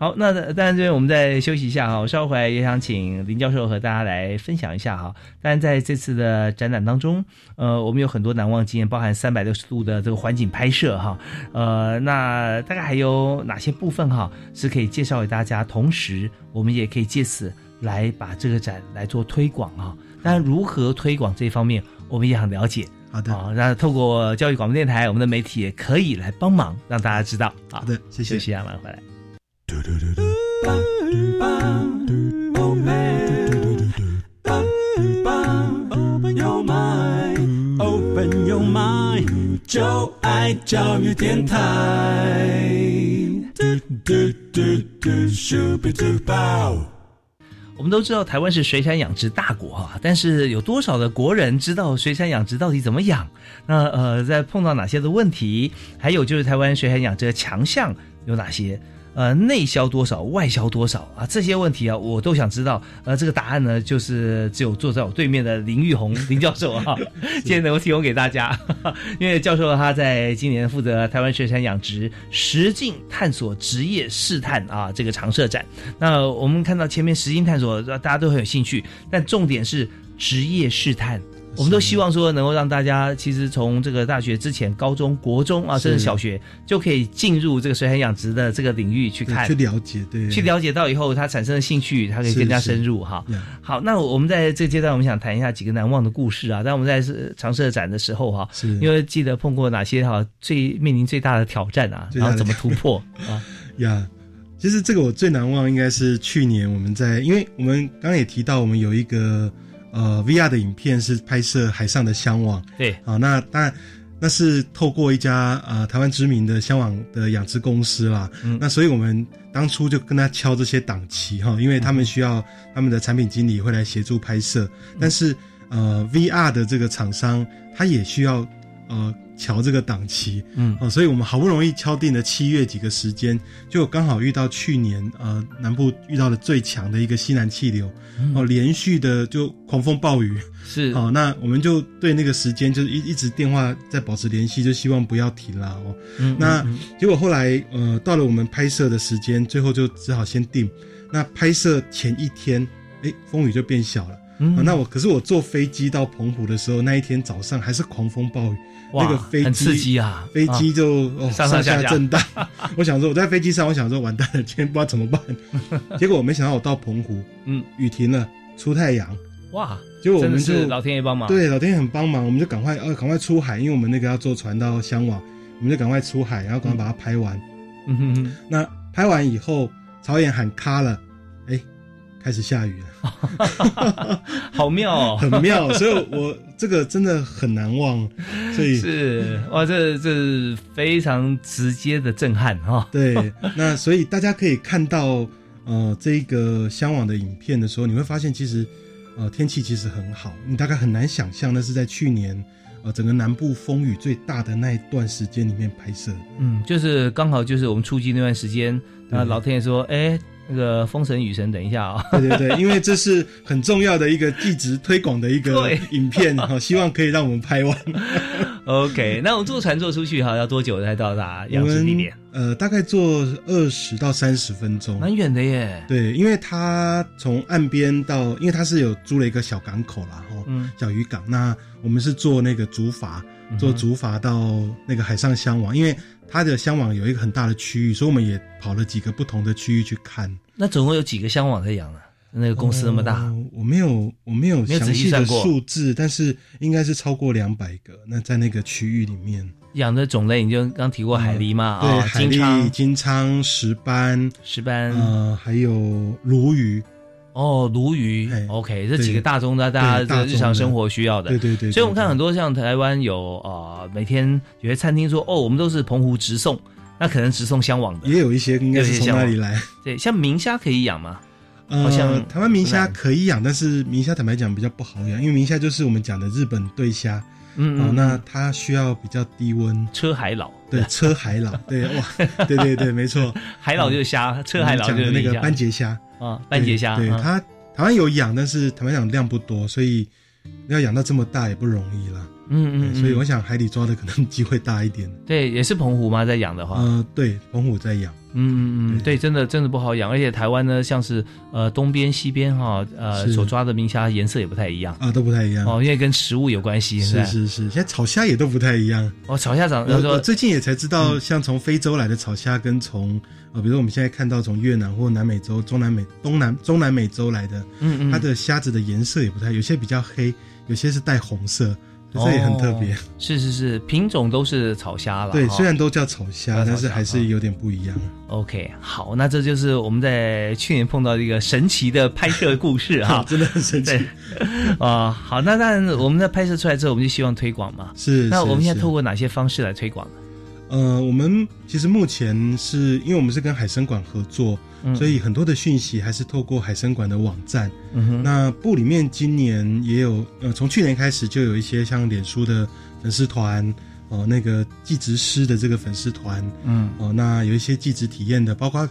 好，那当然这边我们再休息一下哈，我稍后回来也想请林教授和大家来分享一下哈。当然在这次的展览当中，呃，我们有很多难忘经验，包含三百六十度的这个环境拍摄哈，呃，那大概还有哪些部分哈是可以介绍给大家？同时，我们也可以借此来把这个展来做推广啊。当然，如何推广这方面，我们也很了解。好的，啊，那透过教育广播电台，我们的媒体也可以来帮忙，让大家知道。好好的，谢谢休。息一下，马上回来。Open your mind, open your mind，就爱教育电台。嘟嘟嘟嘟，Super Duper。我们都知道台湾是水产养殖大国哈，但是有多少的国人知道水产养殖到底怎么养？那呃，在碰到哪些的问题？还有就是台湾水产养殖的强项有哪些？呃，内销多少，外销多少啊？这些问题啊，我都想知道。呃，这个答案呢，就是只有坐在我对面的林玉红林教授啊，今天能够提供给大家。因为教授他在今年负责台湾水产养殖实境探索职业试探啊这个常设展。那我们看到前面实境探索，大家都很有兴趣，但重点是职业试探。我们都希望说能够让大家其实从这个大学之前、高中、国中啊，甚至小学就可以进入这个水产养殖的这个领域去看，去了解，对，去了解到以后，他产生的兴趣，他可以更加深入哈。好，那我们在这个阶段，我们想谈一下几个难忘的故事啊。当我们在是常设展的时候哈，是因为记得碰过哪些哈最面临最大的挑战啊，然后怎么突破啊？呀。其实这个我最难忘应该是去年我们在，因为我们刚刚也提到，我们有一个呃 VR 的影片是拍摄海上的箱网，对，啊，那当然那是透过一家呃台湾知名的香网的养殖公司啦，嗯。那所以我们当初就跟他敲这些档期哈，因为他们需要他们的产品经理会来协助拍摄，嗯但是呃 VR 的这个厂商他也需要呃瞧这个档期，嗯。哦，所以我们好不容易敲定了七月几个时间，就刚好遇到去年呃南部遇到的最强的一个西南气流，哦，连续的就狂风暴雨，是。哦，那我们就对那个时间就是一一直电话在保持联系，就希望不要停啦哦。嗯那嗯。结果后来呃到了我们拍摄的时间，最后就只好先定。那拍摄前一天，哎，风雨就变小了。嗯。啊那我可是我坐飞机到澎湖的时候，那一天早上还是狂风暴雨，哇那个飞机很刺激啊飞机就、哦上上下下下震荡。我想说我在飞机上，我想说完蛋了，今天不知道怎么办。结果我没想到我到澎湖，嗯，雨停了，出太阳，哇，结果我们就是老天爷帮忙，对，老天爷很帮忙，我们就赶快呃赶快出海，因为我们那个要坐船到香港，我们就赶快出海，然后赶快把它拍完。嗯哼哼，那拍完以后，导演喊卡了，哎，开始下雨了，好妙哦，很妙，所以我这个真的很难忘，所以是哇，这这是非常直接的震撼哈、对，那所以大家可以看到呃这个香网的影片的时候，你会发现其实呃天气其实很好，你大概很难想象那是在去年呃整个南部风雨最大的那一段时间里面拍摄。嗯，就是刚好就是我们出击那段时间，那老天爷说，哎，那个风神雨神，等一下啊、对对对，因为这是很重要的一个地址推广的一个影片哈，希望可以让我们拍完。OK，那我们坐船坐出去哈，要多久才到达养殖地点？呃大概坐二十到三十分钟，蛮远的耶。对，因为它从岸边到，因为它是有租了一个小港口啦，哦，嗯小渔港。那我们是坐那个竹筏，嗯哼坐竹筏到那个海上箱网，因为它的箱网有一个很大的区域，所以我们也跑了几个不同的区域去看。那总共有几个箱网在养呢？那个公司那么大，哦我没有，我没有详细的数字，但是应该是超过两百个。那在那个区域里面，养的种类你就刚提过海狸嘛，对，啊，海狸、金鲳、金鲳、石斑、石斑，呃，还有鲈鱼。哦，鲈鱼，OK，这几个大宗的大家的的日常生活需要的，对对对对所以我们看很多像台湾有呃，每天有些餐厅说，哦，我们都是澎湖直送，那可能直送香网的，也有一些应该是从那里来。对，像明虾可以养吗？呃，好像台湾明虾可以养，但是明虾坦白讲比较不好养，因为明虾就是我们讲的日本对虾，哦嗯嗯，那它需要比较低温，车海老，对，车海老，对，哇，对对对，没错，海老就是虾，车海老就是那个斑节虾啊，半截虾，对，它台湾有养，但是台湾养量不多，所以要养到这么大也不容易啦。嗯嗯，对所以嗯我想海底抓的可能机会大一点。对，也是澎湖吗？在养的话，呃，对，澎湖在养。嗯嗯嗯，对，真的真的不好养，而且台湾呢，像是呃东边、西边哈，呃所抓的明虾颜色也不太一样。啊，都不太一样。哦，因为跟食物有关系。是是？是，现在炒虾也都不太一样。哦，炒虾长，我最近也才知道，嗯。像从非洲来的炒虾，跟从呃，比如说我们现在看到从越南或南美洲、中南美、东南中南美洲来的，嗯嗯。它的虾子的颜色也不太，有些比较黑，有些是带红色，这也很特别。哦是是是，品种都是草虾了。对，虽然都叫草虾，但是还是有点不一样。OK，好，那这就是我们在去年碰到的一个神奇的拍摄故事哈，真的很神奇对啊、好，那当然我们在拍摄出来之后，我们就希望推广嘛。是是那我们现在透过哪些方式来推广呢？呃，我们其实目前是因为我们是跟海参馆合作，嗯所以很多的讯息还是透过海参馆的网站。嗯哼那部里面今年也有，呃，从去年开始就有一些像脸书的粉丝团，哦、那个技职师的这个粉丝团，嗯哦、那有一些技职体验的，包括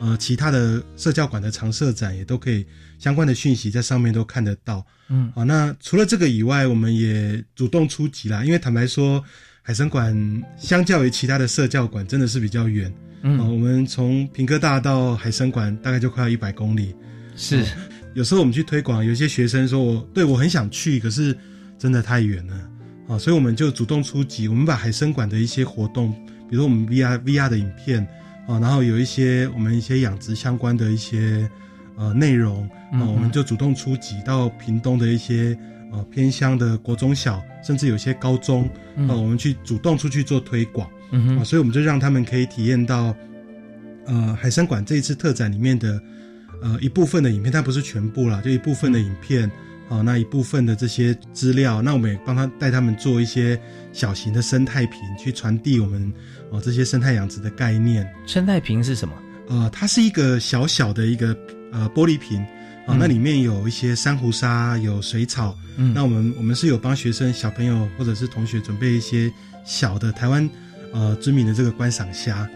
呃其他的社教馆的常设展也都可以相关的讯息在上面都看得到。嗯好、那除了这个以外，我们也主动出击啦，因为坦白说，海参馆相较于其他的社教馆真的是比较远。嗯哦我们从平科大到海参馆大概就快要一百公里。是哦有时候我们去推广，有些学生说我对我很想去，可是真的太远了。啊、所以我们就主动出击，我们把海参馆的一些活动，比如说我们 VR VR 的影片，啊、然后有一些我们一些养殖相关的一些呃内容，啊、我们就主动出击到屏东的一些呃偏乡的国中小，甚至有些高中，啊、嗯我们去主动出去做推广，嗯啊，所以我们就让他们可以体验到，呃，海参馆这一次特展里面的呃一部分的影片，但不是全部啦，就一部分的影片，啊，那一部分的这些资料，那我们也帮他带他们做一些小型的生态瓶，去传递我们哦这些生态养殖的概念。生态瓶是什么？呃，它是一个小小的一个呃玻璃瓶。那里面有一些珊瑚沙，有水草。嗯那我们我们是有帮学生、小朋友或者是同学准备一些小的台湾呃知名的这个观赏虾，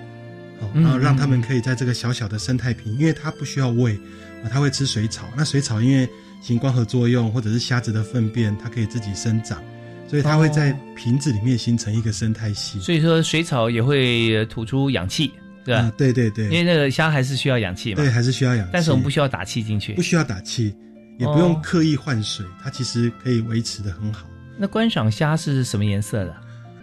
好、嗯然后让他们可以在这个小小的生态瓶，因为它不需要喂，啊、它会吃水草。那水草因为行光合作用或者是虾子的粪便，它可以自己生长，所以它会在瓶子里面形成一个生态系。所以说水草也会呃吐出氧气，对吧？啊对对对因为那个虾还是需要氧气嘛。对，还是需要氧气，但是我们不需要打气进去不。需要打气，也不用哦刻意换水，它其实可以维持的很好。那观赏虾是什么颜色的？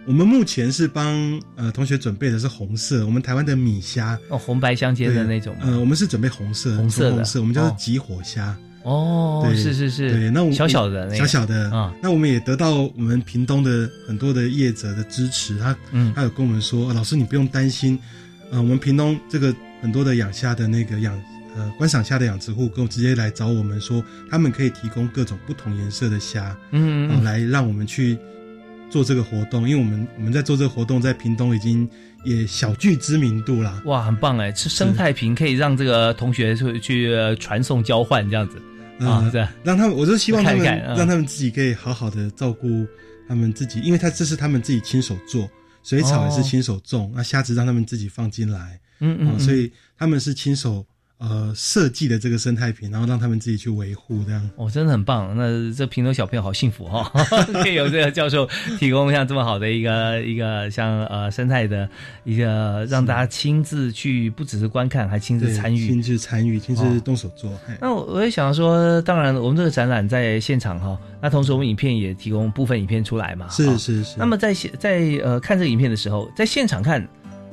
我们目前是帮呃同学准备的是红色，我们台湾的米虾哦，红白相间的那种吗。呃，我们是准备红色，红色的红色，我们叫做哦极火虾。哦，对是是是，对，那我小小的那个小小的啊，那我们也得到我们屏东的很多的业者的支持，他嗯他有跟我们说，呃老师你不用担心，呃，我们屏东这个很多的养虾的那个养呃观赏虾的养殖户，跟我直接来找我们说，他们可以提供各种不同颜色的虾，嗯嗯嗯呃来让我们去做这个活动，因为我们我们在做这个活动，在屏东已经也小具知名度啦。哇，很棒哎！是生态瓶可以让这个同学去去呃传送交换这样子啊，呃对，让他们，我就希望他们让他们自己可以好好的照顾他们自己，因为他这是他们自己亲手做，水草也是亲手种，那虾子让他们自己放进来，嗯嗯所以他们是亲手呃设计的这个生态瓶，然后让他们自己去维护这样。哦，真的很棒。那这平头小朋友好幸福哈、哦，可以有这个教授提供像这么好的一个一个像呃生态的一个，让大家亲自去，不只是观看，还亲自参与。亲自参与，亲自动手做。嘿那我我也想说，当然我们这个展览在现场哈，那同时我们影片也提供部分影片出来嘛。是哈是是。那么在现在呃看这个影片的时候，在现场看，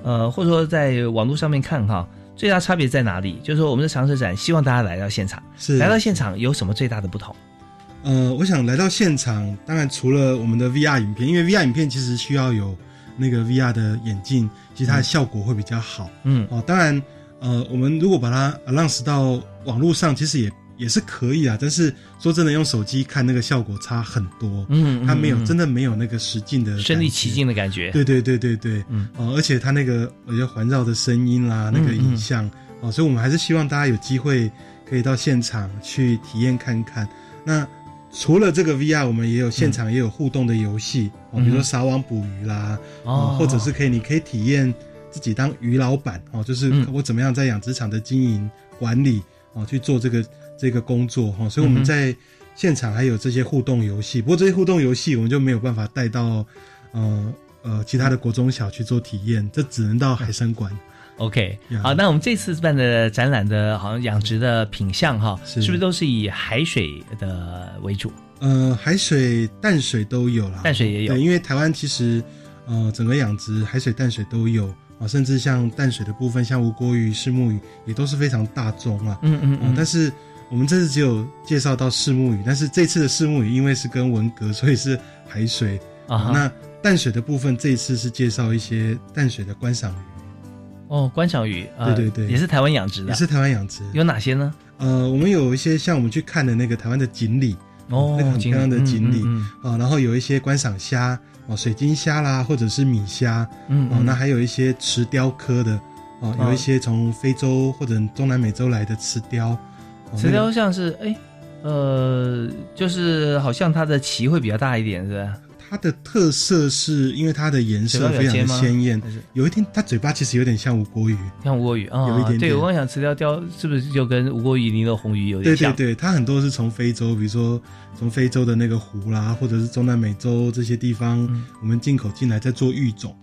呃或者说在网络上面看哈，最大差别在哪里？就是说我们的常设展希望大家来到现场，是来到现场有什么最大的不同？呃，我想来到现场，当然除了我们的 VR 影片，因为 VR 影片其实需要有那个 VR 的眼镜，其实它的效果会比较好。嗯哦，当然，呃，我们如果把它 announce 到网络上，其实也也是可以啊。但是说真的，用手机看那个效果差很多。嗯嗯它没有嗯真的没有那个实境的身临其境的感觉。对对对对对，嗯，哦，而且它那个我觉得环绕的声音啦，那个影像，哦，所以我们还是希望大家有机会可以到现场去体验看看。那除了这个 VR，我们也有现场也有互动的游戏，哦，比如说嗯撒网捕鱼啦，哦或者是可以你可以体验自己当鱼老板，哦，就是嗯我怎么样在养殖场的经营管理，哦，去做这个这个工作，哈、哦，所以我们在现场还有这些互动游戏，不过这些互动游戏我们就没有办法带到，呃呃其他的国中小去做体验，这只能到海参馆。OK，呀好，那我们这次办的展览的，好像养殖的品相哈，是是不是都是以海水的为主？呃，海水、淡水都有啦，淡水也有对，因为台湾其实呃整个养殖海水、淡水都有啊，甚至像淡水的部分，像无郭鱼、石目鱼也都是非常大众啊。嗯嗯嗯但是我们这次只有介绍到四目鱼，但是这次的四目鱼因为是跟文革，所以是海水。啊哈。那淡水的部分，这一次是介绍一些淡水的观赏鱼，哦，观赏鱼，呃对对对。也是台湾养殖的，也是台湾养殖。有哪些呢？呃，我们有一些像我们去看的那个台湾的锦鲤，哦那个很漂亮的锦鲤啊、然后有一些观赏虾哦，水晶虾啦，或者是米虾，哦，嗯。哦那还有一些池雕科的哦，有一些从非洲或者中南美洲来的池雕，哦石雕像是哎，呃，就是好像它的鳍会比较大一点，是吧？它的特色是因为它的颜色非常的鲜艳有一天它嘴巴其实有点像吴郭鱼，像吴郭鱼啊，有一点点对我刚想石雕雕是不是就跟吴郭鱼、尼罗红鱼有点像？对对对，它很多是从非洲，比如说从非洲的那个湖啦，或者是中南美洲这些地方，我们进口进来在做育种。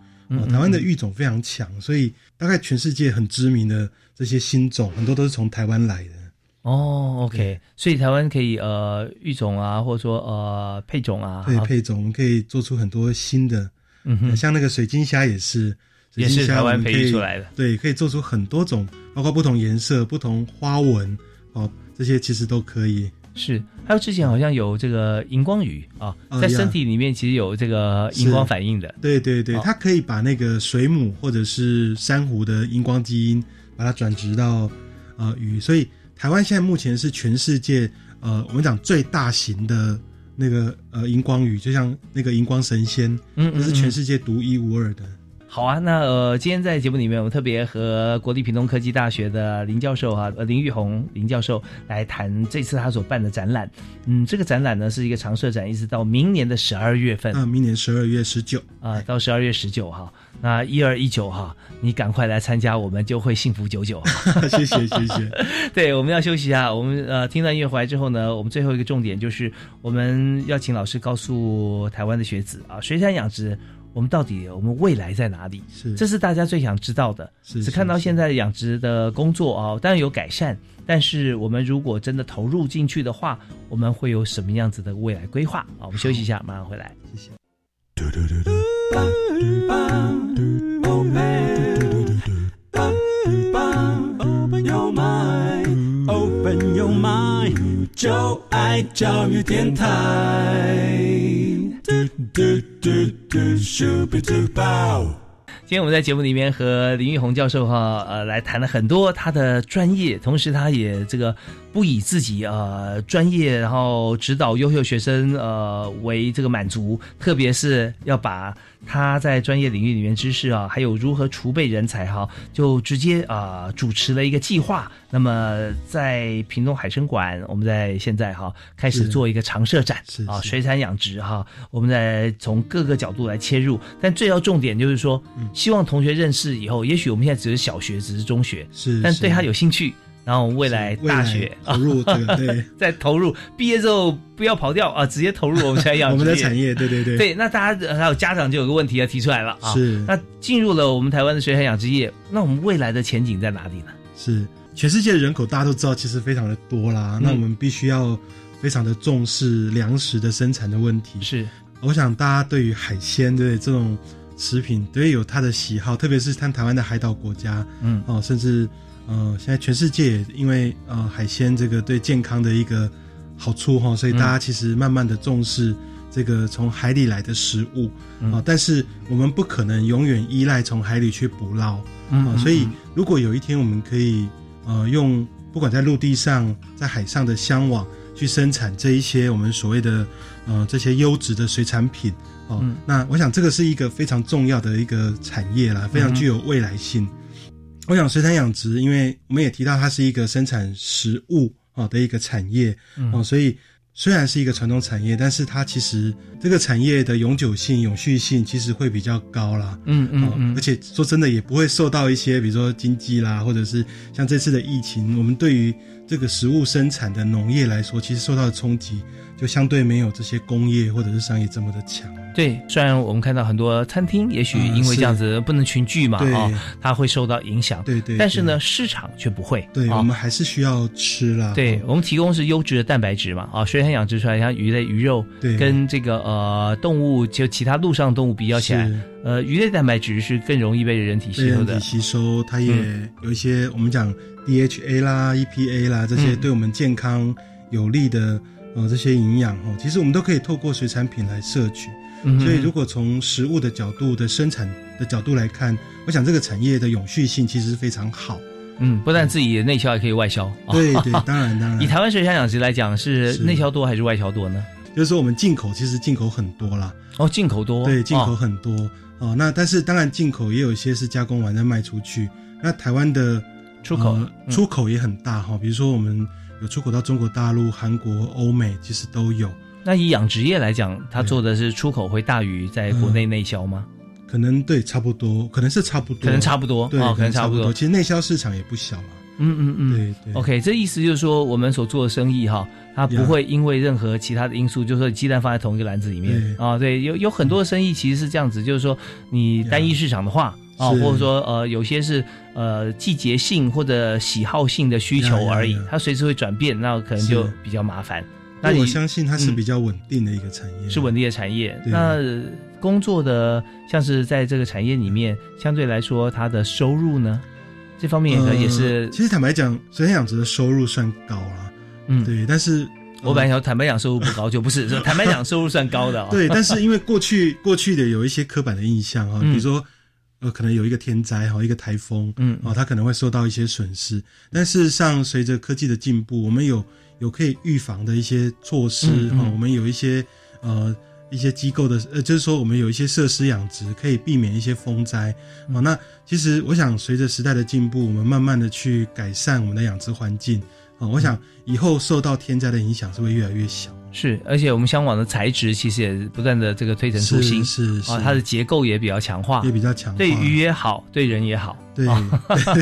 台湾的育种非常强，所以大概全世界很知名的这些新种，很多都是从台湾来的。哦，OK，所以台湾可以呃育种啊，或者说呃配种啊，对啊。配种，我们可以做出很多新的，嗯哼。像那个水晶虾也是，水也晶虾是台湾培育出来的。对，可以做出很多种，包括不同颜色、不同花纹，哦，这些其实都可以。是，还有之前好像有这个荧光鱼啊，在身体里面其实有这个荧光反应的。对对对，哦。它可以把那个水母或者是珊瑚的荧光基因，把它转植到呃鱼，所以台湾现在目前是全世界呃我们讲最大型的那个呃荧光鱼，就像那个荧光神仙，嗯嗯这是全世界独一无二的。好啊，那呃，今天在节目里面，我们特别和国立屏东科技大学的林教授哈、呃林玉红林教授来谈这次他所办的展览。嗯，这个展览呢是一个常设展，一直到明年的十二月份。啊明年十二月十九啊、到十二月十九号，那一二一九哈，你赶快来参加，我们就会幸福久久。谢 谢谢谢。对，我们要休息一下。我们呃听到音乐回来之后呢，我们最后一个重点就是我们要请老师告诉台湾的学子啊，水产养殖。我们到底我们未来在哪里？是这是大家最想知道的。是只看到现在养殖的工作啊，当然有改善，但是我们如果真的投入进去的话，我们会有什么样子的未来规划啊？我们休息一下，马上回来。谢谢。Open your mind, open your mind，就爱教育电台。今天我们在节目里面和林玉红教授哈呃来谈了很多他的专业，同时他也这个不以自己呃专业然后指导优秀学生呃为这个满足，特别是要把他在专业领域里面知识啊，还有如何储备人才哈，就直接啊、主持了一个计划。那么在屏东海参馆，我们在现在哈开始做一个常设展啊，水产养殖哈，我们在从各个角度来切入，但最要重点就是说，希望同学认识以后，也许我们现在只是小学，只是中学，是但对他有兴趣。然后未来大学投入这个 对，再投入毕业之后不要跑掉啊，直接投入我们水产养殖我们的产业，对对对对。那大家还有家长就有个问题要提出来了啊，是那进入了我们台湾的水产养殖业，那我们未来的前景在哪里呢？是全世界的人口大家都知道，其实非常的多啦，那我们必须要非常的重视粮食的生产的问题。是，我想大家对于海鲜对这种食品都会有他的喜好，特别是像台湾的海岛国家，嗯哦，甚至。呃，现在全世界因为呃海鲜这个对健康的一个好处哈，所以大家其实慢慢的重视这个从海里来的食物啊。但是我们不可能永远依赖从海里去捕捞啊。所以如果有一天我们可以呃用不管在陆地上在海上的箱网去生产这一些我们所谓的呃这些优质的水产品哦，那我想这个是一个非常重要的一个产业啦，非常具有未来性。我想水产养殖，因为我们也提到它是一个生产食物啊的一个产业哦，所以虽然是一个传统产业，但是它其实这个产业的永久性、永续性其实会比较高啦。嗯嗯嗯，而且说真的，也不会受到一些比如说经济啦，或者是像这次的疫情，我们对于这个食物生产的农业来说，其实受到的冲击就相对没有这些工业或者是商业这么的强。对，虽然我们看到很多餐厅，也许因为这样子不能群聚嘛，啊，它会受到影响。对对。但是呢，市场却不会。对，我们还是需要吃啦。对我们提供是优质的蛋白质嘛，啊，水产养殖出来像鱼类、鱼肉，对，跟这个呃动物就其他陆上动物比较起来，呃，鱼类蛋白质是更容易被人体吸收的。吸收，它也有一些我们讲 DHA 啦、EPA 啦这些对我们健康有利的呃这些营养哦，其实我们都可以透过水产品来摄取。所以，如果从食物的角度的生产的角度来看，我想这个产业的永续性其实是非常好。嗯，不但自己内销，也可以外销。对对，当然当然。以台湾水产养殖来讲，是内销多还是外销多呢？就是说，我们进口其实进口很多啦。哦，进口多。对，进口很多哦。那但是当然，进口也有一些是加工完再卖出去。那台湾的出口出口也很大哈，比如说我们有出口到中国大陆、韩国、欧美，其实都有。那以养殖业来讲，它做的是出口会大于在国内内销吗？可能对，差不多，可能是差不多，可能差不多，对，可能差不多。其实内销市场也不小嘛。嗯嗯嗯，对对。OK，这意思就是说，我们所做的生意哈，它不会因为任何其他的因素，就是说鸡蛋放在同一个篮子里面啊。对，有有很多的生意其实是这样子，就是说你单一市场的话啊，或者说呃有些是呃季节性或者喜好性的需求而已，它随时会转变，那可能就比较麻烦。那我相信它是比较稳定的一个产业，是稳定的产业。那工作的像是在这个产业里面，相对来说，它的收入呢，这方面也是。其实坦白讲，水产养殖的收入算高了，嗯，对。但是我本来想坦白讲收入不高，就不是 坦白讲收入算高的。对，但是因为过去过去的有一些刻板的印象哈，比如说呃，可能有一个天灾哈，一个台风，嗯，哦，它可能会受到一些损失。但事实上，随着科技的进步，我们有。有可以预防的一些措施哈，我们有一些呃一些机构的呃，就是说我们有一些设施养殖，可以避免一些风灾啊。那其实我想，随着时代的进步，我们慢慢的去改善我们的养殖环境啊。我想以后受到天灾的影响是会越来越小。是，而且我们香港的材质其实也不断的这个推陈出新，是是啊，它的结构也比较强化，也比较强，对鱼也好，对人也好，对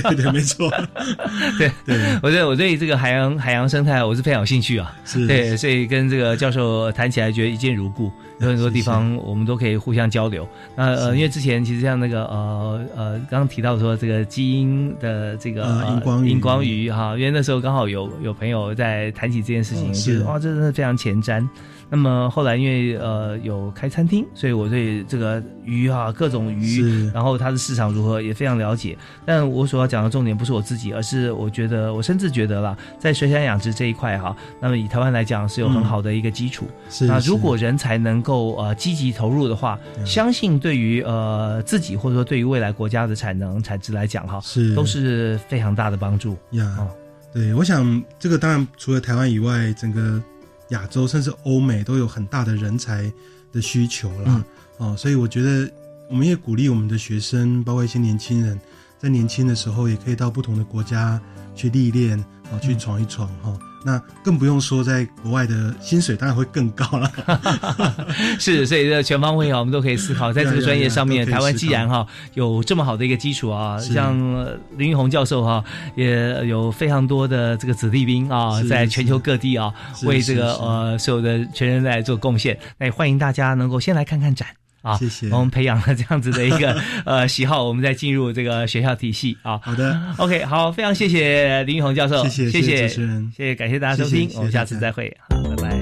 对对，没错，对对，我对我对这个海洋海洋生态我是非常有兴趣啊，是。对，所以跟这个教授谈起来觉得一见如故，有很多地方我们都可以互相交流。那呃，因为之前其实像那个呃呃，刚刚提到说这个基因的这个荧光荧光鱼哈，因为那时候刚好有有朋友在谈起这件事情，觉得哇，这真的非常前瞻。那么后来因为呃有开餐厅，所以我对这个鱼啊各种鱼，然后它的市场如何也非常了解。但我所要讲的重点不是我自己，而是我觉得我甚至觉得啦，在水产养殖这一块哈，那么以台湾来讲是有很好的一个基础。是那如果人才能够呃积极投入的话，相信对于呃自己或者说对于未来国家的产能产值来讲哈，是都是非常大的帮助呀。对，我想这个当然除了台湾以外，整个。亚洲甚至欧美都有很大的人才的需求了，哦，所以我觉得我们也鼓励我们的学生，包括一些年轻人，在年轻的时候也可以到不同的国家去历练，哦，去闯一闯哈。那更不用说在国外的薪水当然会更高了。是，所以这全方位啊，我们都可以思考，在这个专业上面，台湾既然哈有这么好的一个基础啊，像呃林玉红教授哈，也有非常多的这个子弟兵啊，在全球各地啊，为这个呃所有的全人类做贡献。那也欢迎大家能够先来看看展。啊，谢谢。我们培养了这样子的一个 呃喜好，我们再进入这个学校体系啊。好的，OK，好，非常谢谢林玉红教授，谢谢谢谢谢主持人。谢谢，感谢大家收听，我们下次再会，好，拜拜。